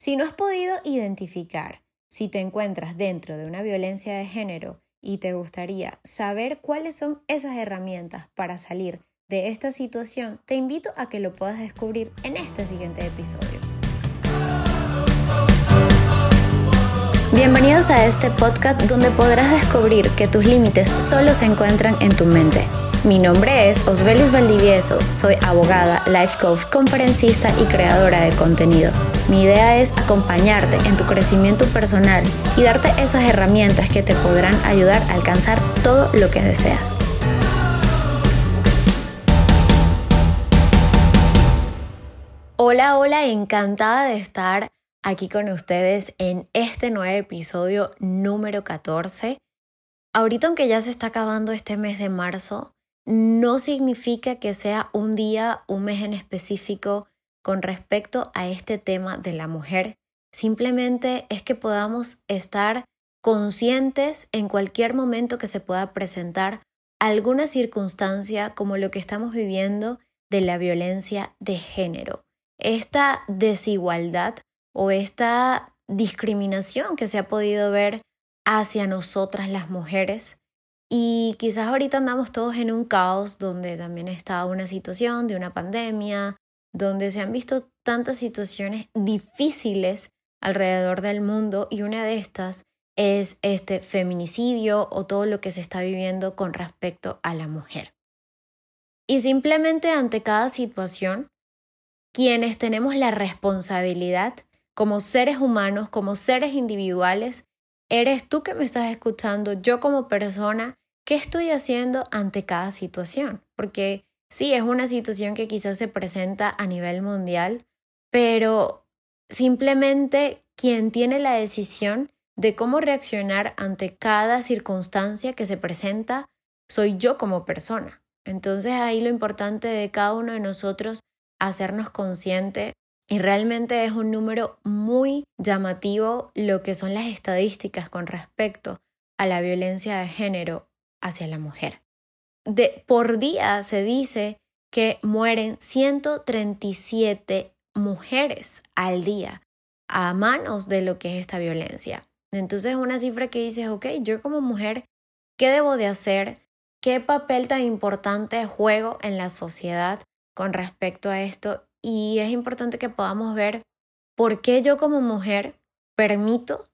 Si no has podido identificar si te encuentras dentro de una violencia de género y te gustaría saber cuáles son esas herramientas para salir de esta situación, te invito a que lo puedas descubrir en este siguiente episodio. Bienvenidos a este podcast donde podrás descubrir que tus límites solo se encuentran en tu mente. Mi nombre es Osbelis Valdivieso, soy abogada, life coach, conferencista y creadora de contenido. Mi idea es acompañarte en tu crecimiento personal y darte esas herramientas que te podrán ayudar a alcanzar todo lo que deseas. Hola, hola, encantada de estar aquí con ustedes en este nuevo episodio número 14. Ahorita aunque ya se está acabando este mes de marzo, no significa que sea un día, un mes en específico con respecto a este tema de la mujer. Simplemente es que podamos estar conscientes en cualquier momento que se pueda presentar alguna circunstancia como lo que estamos viviendo de la violencia de género. Esta desigualdad o esta discriminación que se ha podido ver hacia nosotras las mujeres y quizás ahorita andamos todos en un caos donde también está una situación de una pandemia, donde se han visto tantas situaciones difíciles alrededor del mundo y una de estas es este feminicidio o todo lo que se está viviendo con respecto a la mujer. Y simplemente ante cada situación, quienes tenemos la responsabilidad como seres humanos, como seres individuales, Eres tú que me estás escuchando, yo como persona, ¿qué estoy haciendo ante cada situación? Porque sí, es una situación que quizás se presenta a nivel mundial, pero simplemente quien tiene la decisión de cómo reaccionar ante cada circunstancia que se presenta soy yo como persona. Entonces ahí lo importante de cada uno de nosotros hacernos consciente y realmente es un número muy llamativo lo que son las estadísticas con respecto a la violencia de género hacia la mujer. De, por día se dice que mueren 137 mujeres al día a manos de lo que es esta violencia. Entonces es una cifra que dices, ok, yo como mujer, ¿qué debo de hacer? ¿Qué papel tan importante juego en la sociedad con respecto a esto? y es importante que podamos ver por qué yo como mujer permito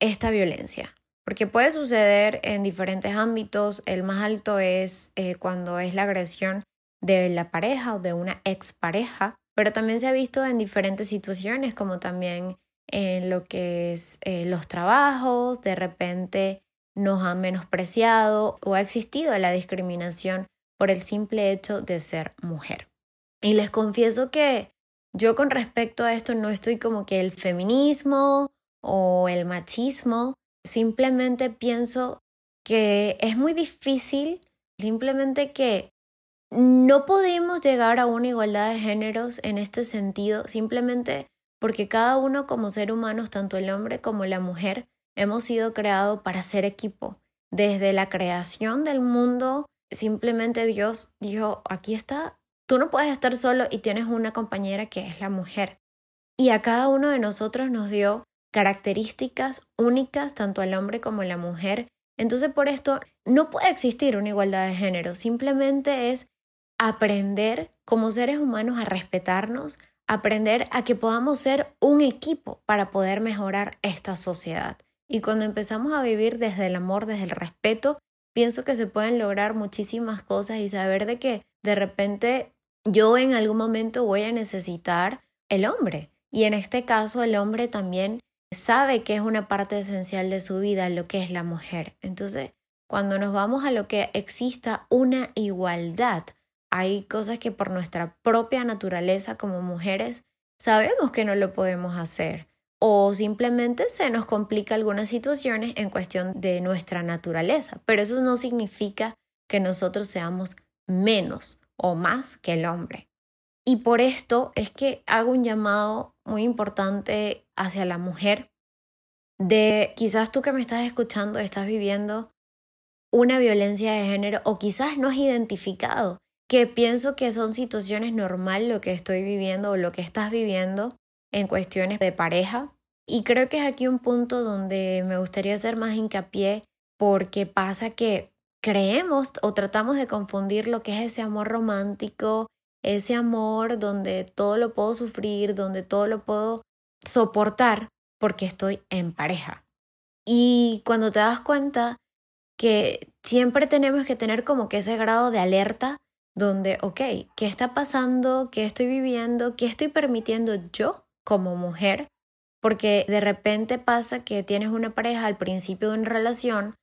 esta violencia. Porque puede suceder en diferentes ámbitos. El más alto es eh, cuando es la agresión de la pareja o de una expareja, pero también se ha visto en diferentes situaciones, como también en lo que es eh, los trabajos, de repente nos han menospreciado o ha existido la discriminación por el simple hecho de ser mujer. Y les confieso que yo con respecto a esto no estoy como que el feminismo o el machismo, simplemente pienso que es muy difícil, simplemente que no podemos llegar a una igualdad de géneros en este sentido, simplemente porque cada uno como ser humanos, tanto el hombre como la mujer, hemos sido creados para ser equipo. Desde la creación del mundo, simplemente Dios dijo, aquí está Tú no puedes estar solo y tienes una compañera que es la mujer. Y a cada uno de nosotros nos dio características únicas, tanto al hombre como a la mujer. Entonces por esto no puede existir una igualdad de género, simplemente es aprender como seres humanos a respetarnos, aprender a que podamos ser un equipo para poder mejorar esta sociedad. Y cuando empezamos a vivir desde el amor, desde el respeto, pienso que se pueden lograr muchísimas cosas y saber de que de repente yo en algún momento voy a necesitar el hombre. Y en este caso el hombre también sabe que es una parte esencial de su vida lo que es la mujer. Entonces, cuando nos vamos a lo que exista una igualdad, hay cosas que por nuestra propia naturaleza como mujeres sabemos que no lo podemos hacer o simplemente se nos complica algunas situaciones en cuestión de nuestra naturaleza, pero eso no significa que nosotros seamos menos o más que el hombre. Y por esto es que hago un llamado muy importante hacia la mujer de quizás tú que me estás escuchando estás viviendo una violencia de género o quizás no has identificado que pienso que son situaciones normales lo que estoy viviendo o lo que estás viviendo en cuestiones de pareja. Y creo que es aquí un punto donde me gustaría hacer más hincapié porque pasa que creemos o tratamos de confundir lo que es ese amor romántico, ese amor donde todo lo puedo sufrir, donde todo lo puedo soportar porque estoy en pareja. Y cuando te das cuenta que siempre tenemos que tener como que ese grado de alerta donde, ok, ¿qué está pasando? ¿Qué estoy viviendo? ¿Qué estoy permitiendo yo como mujer? Porque de repente pasa que tienes una pareja al principio de una relación,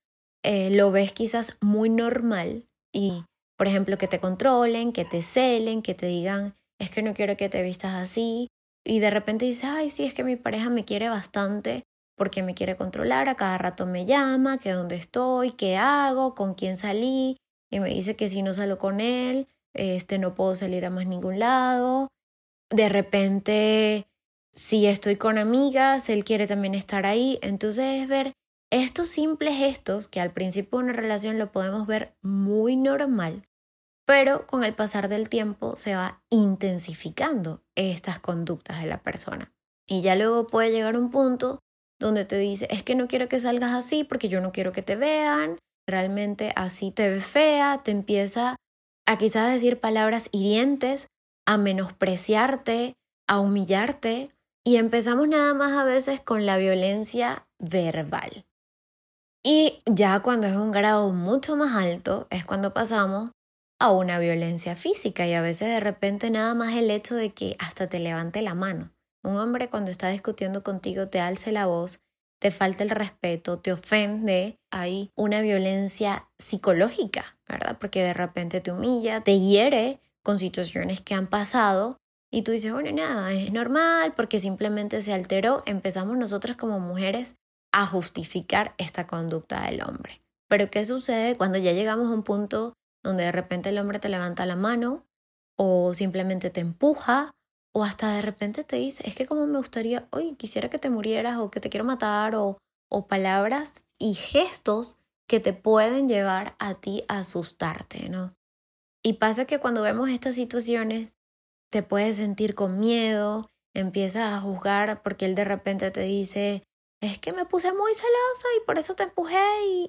eh, lo ves quizás muy normal y, por ejemplo, que te controlen, que te celen, que te digan, es que no quiero que te vistas así, y de repente dices, ay, sí, es que mi pareja me quiere bastante porque me quiere controlar, a cada rato me llama, que dónde estoy, qué hago, con quién salí, y me dice que si no salgo con él, este no puedo salir a más ningún lado. De repente, si estoy con amigas, él quiere también estar ahí. Entonces es ver estos simples gestos que al principio de una relación lo podemos ver muy normal, pero con el pasar del tiempo se va intensificando estas conductas de la persona. Y ya luego puede llegar un punto donde te dice, es que no quiero que salgas así porque yo no quiero que te vean, realmente así te ve fea, te empieza a quizás decir palabras hirientes, a menospreciarte, a humillarte y empezamos nada más a veces con la violencia verbal. Y ya cuando es un grado mucho más alto es cuando pasamos a una violencia física y a veces de repente nada más el hecho de que hasta te levante la mano. Un hombre cuando está discutiendo contigo te alce la voz te falta el respeto, te ofende, hay una violencia psicológica, ¿verdad? Porque de repente te humilla, te hiere con situaciones que han pasado y tú dices, bueno, nada, es normal porque simplemente se alteró. Empezamos nosotras como mujeres a justificar esta conducta del hombre. Pero ¿qué sucede cuando ya llegamos a un punto donde de repente el hombre te levanta la mano o simplemente te empuja o hasta de repente te dice, es que como me gustaría, hoy quisiera que te murieras o que te quiero matar o, o palabras y gestos que te pueden llevar a ti a asustarte, ¿no? Y pasa que cuando vemos estas situaciones, te puedes sentir con miedo, empiezas a juzgar porque él de repente te dice, es que me puse muy celosa y por eso te empujé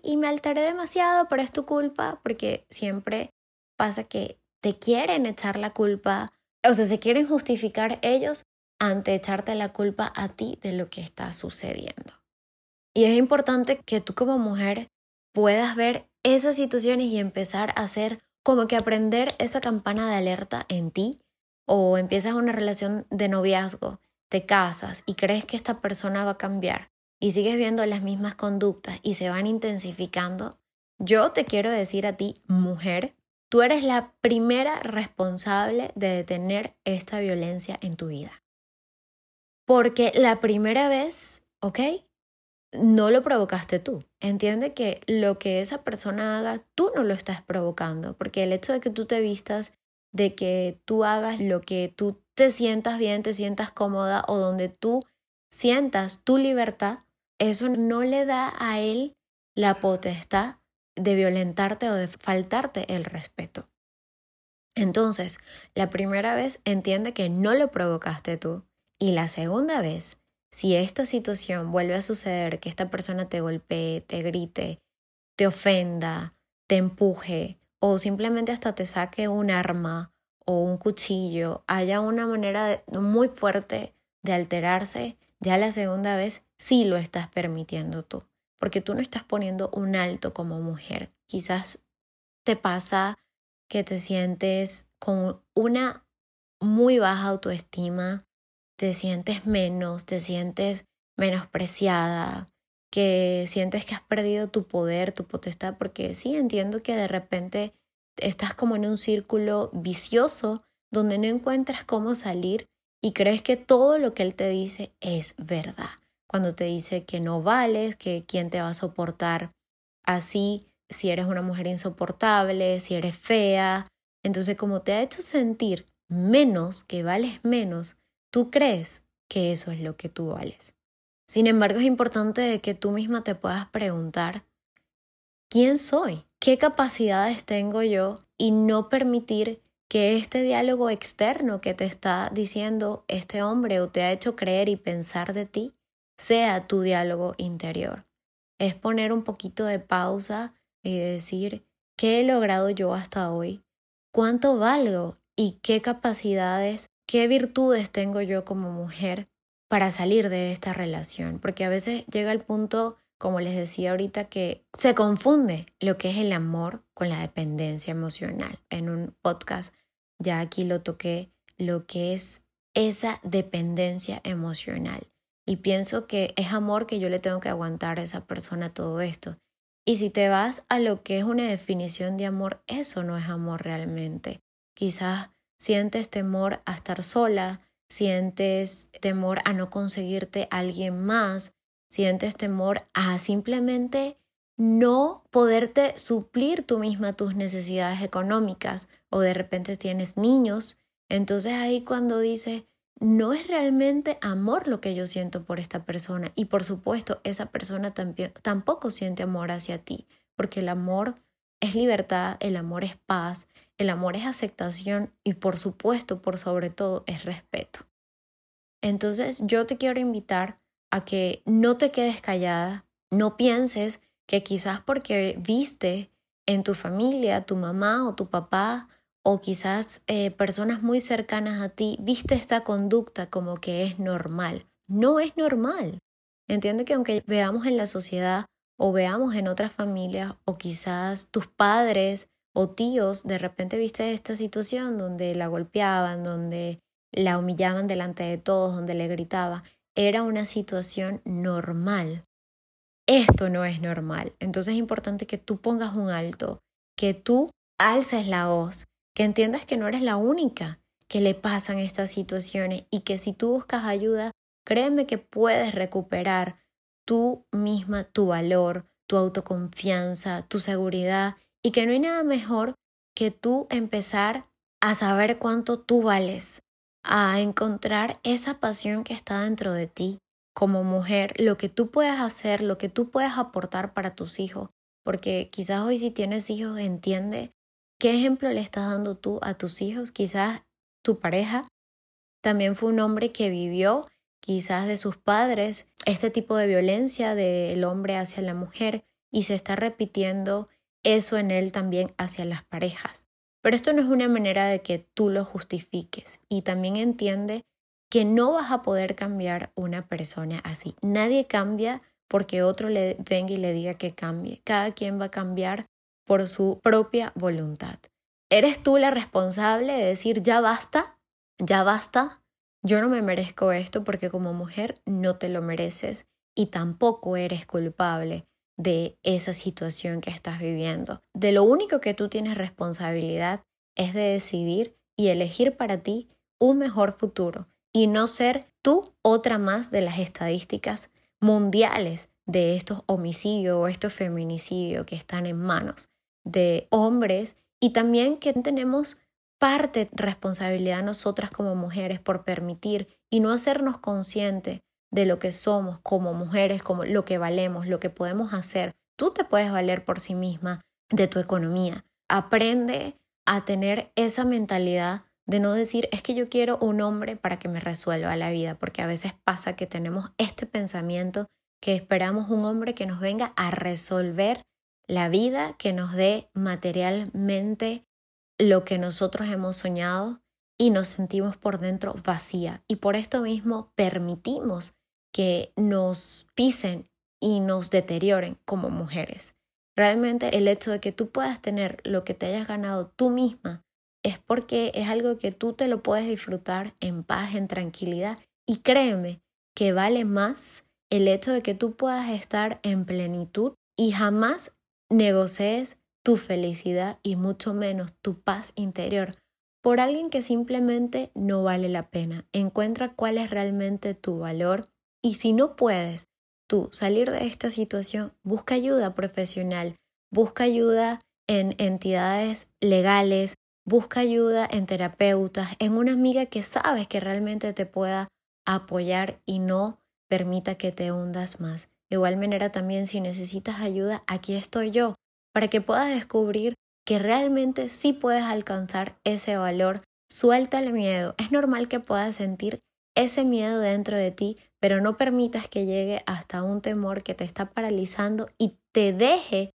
y, me alteré demasiado, pero es tu culpa, porque siempre pasa que te quieren echar la culpa o sea, se quieren justificar ellos ante echarte la culpa a ti de lo que está sucediendo. Y es importante que tú como mujer puedas ver esas situaciones y empezar a hacer como que aprender esa campana de alerta en ti o empiezas una relación de noviazgo, te casas y crees que esta persona va a cambiar y sigues viendo las mismas conductas y se van intensificando, yo te quiero decir a ti, mujer, Tú eres la primera responsable de detener esta violencia en tu vida. Porque la primera vez, ¿ok? No lo provocaste tú. Entiende que lo que esa persona haga, tú no lo estás provocando. Porque el hecho de que tú te vistas, de que tú hagas lo que tú te sientas bien, te sientas cómoda o donde tú sientas tu libertad, eso no le da a él la potestad de violentarte o de faltarte el respeto. Entonces, la primera vez entiende que no lo provocaste tú y la segunda vez, si esta situación vuelve a suceder, que esta persona te golpee, te grite, te ofenda, te empuje o simplemente hasta te saque un arma o un cuchillo, haya una manera muy fuerte de alterarse, ya la segunda vez sí lo estás permitiendo tú porque tú no estás poniendo un alto como mujer. Quizás te pasa que te sientes con una muy baja autoestima, te sientes menos, te sientes menospreciada, que sientes que has perdido tu poder, tu potestad, porque sí entiendo que de repente estás como en un círculo vicioso donde no encuentras cómo salir y crees que todo lo que él te dice es verdad cuando te dice que no vales, que quién te va a soportar así, si eres una mujer insoportable, si eres fea. Entonces, como te ha hecho sentir menos, que vales menos, tú crees que eso es lo que tú vales. Sin embargo, es importante que tú misma te puedas preguntar, ¿quién soy? ¿Qué capacidades tengo yo? Y no permitir que este diálogo externo que te está diciendo este hombre o te ha hecho creer y pensar de ti sea tu diálogo interior. Es poner un poquito de pausa y decir, ¿qué he logrado yo hasta hoy? ¿Cuánto valgo? ¿Y qué capacidades, qué virtudes tengo yo como mujer para salir de esta relación? Porque a veces llega el punto como les decía ahorita, que se confunde lo que es el amor con la dependencia emocional. En un podcast ya aquí lo toqué, lo que es esa dependencia emocional. Y pienso que es amor que yo le tengo que aguantar a esa persona todo esto. Y si te vas a lo que es una definición de amor, eso no es amor realmente. Quizás sientes temor a estar sola, sientes temor a no conseguirte alguien más, sientes temor a simplemente no poderte suplir tú misma tus necesidades económicas o de repente tienes niños, entonces ahí cuando dices, no es realmente amor lo que yo siento por esta persona y por supuesto esa persona tampoco siente amor hacia ti, porque el amor es libertad, el amor es paz, el amor es aceptación y por supuesto, por sobre todo, es respeto. Entonces yo te quiero invitar a que no te quedes callada, no pienses que quizás porque viste en tu familia, tu mamá o tu papá, o quizás eh, personas muy cercanas a ti, viste esta conducta como que es normal. No es normal. Entiende que aunque veamos en la sociedad o veamos en otras familias, o quizás tus padres o tíos, de repente viste esta situación donde la golpeaban, donde la humillaban delante de todos, donde le gritaba, era una situación normal. Esto no es normal. Entonces es importante que tú pongas un alto, que tú alces la voz, que entiendas que no eres la única que le pasan estas situaciones y que si tú buscas ayuda, créeme que puedes recuperar tú misma tu valor, tu autoconfianza, tu seguridad y que no hay nada mejor que tú empezar a saber cuánto tú vales, a encontrar esa pasión que está dentro de ti como mujer, lo que tú puedes hacer, lo que tú puedes aportar para tus hijos, porque quizás hoy si tienes hijos entiende qué ejemplo le estás dando tú a tus hijos, quizás tu pareja también fue un hombre que vivió quizás de sus padres este tipo de violencia del hombre hacia la mujer y se está repitiendo eso en él también hacia las parejas. Pero esto no es una manera de que tú lo justifiques y también entiende que no vas a poder cambiar una persona así. Nadie cambia porque otro le venga y le diga que cambie. Cada quien va a cambiar por su propia voluntad. ¿Eres tú la responsable de decir ya basta? ¿Ya basta? Yo no me merezco esto porque como mujer no te lo mereces y tampoco eres culpable de esa situación que estás viviendo. De lo único que tú tienes responsabilidad es de decidir y elegir para ti un mejor futuro y no ser tú otra más de las estadísticas mundiales de estos homicidios o estos feminicidios que están en manos de hombres y también que tenemos parte de responsabilidad nosotras como mujeres por permitir y no hacernos conscientes de lo que somos como mujeres, como lo que valemos, lo que podemos hacer. Tú te puedes valer por sí misma de tu economía. Aprende a tener esa mentalidad de no decir es que yo quiero un hombre para que me resuelva la vida, porque a veces pasa que tenemos este pensamiento que esperamos un hombre que nos venga a resolver la vida, que nos dé materialmente lo que nosotros hemos soñado y nos sentimos por dentro vacía. Y por esto mismo permitimos que nos pisen y nos deterioren como mujeres. Realmente el hecho de que tú puedas tener lo que te hayas ganado tú misma es porque es algo que tú te lo puedes disfrutar en paz, en tranquilidad. Y créeme que vale más el hecho de que tú puedas estar en plenitud y jamás negocies tu felicidad y mucho menos tu paz interior por alguien que simplemente no vale la pena. Encuentra cuál es realmente tu valor y si no puedes tú salir de esta situación, busca ayuda profesional, busca ayuda en entidades legales, busca ayuda en terapeutas, en una amiga que sabes que realmente te pueda apoyar y no permita que te hundas más. De igual manera también si necesitas ayuda, aquí estoy yo, para que puedas descubrir que realmente sí puedes alcanzar ese valor. Suelta el miedo. Es normal que puedas sentir ese miedo dentro de ti, pero no permitas que llegue hasta un temor que te está paralizando y te deje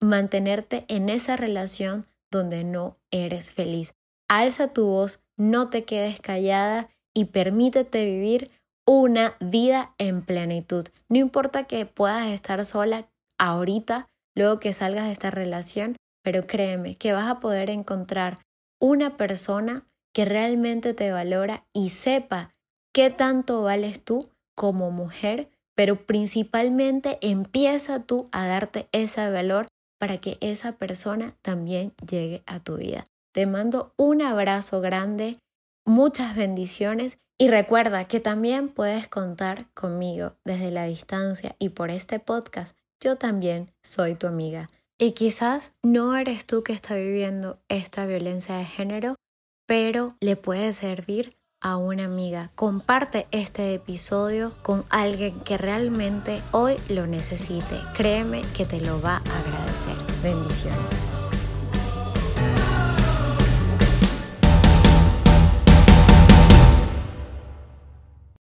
mantenerte en esa relación donde no eres feliz. Alza tu voz, no te quedes callada y permítete vivir una vida en plenitud. No importa que puedas estar sola ahorita, luego que salgas de esta relación, pero créeme que vas a poder encontrar una persona que realmente te valora y sepa qué tanto vales tú como mujer, pero principalmente empieza tú a darte ese valor para que esa persona también llegue a tu vida. Te mando un abrazo grande, muchas bendiciones y recuerda que también puedes contar conmigo desde la distancia y por este podcast. Yo también soy tu amiga. Y quizás no eres tú que está viviendo esta violencia de género, pero le puede servir a una amiga. Comparte este episodio con alguien que realmente hoy lo necesite. Créeme que te lo va a agradecer. Bendiciones.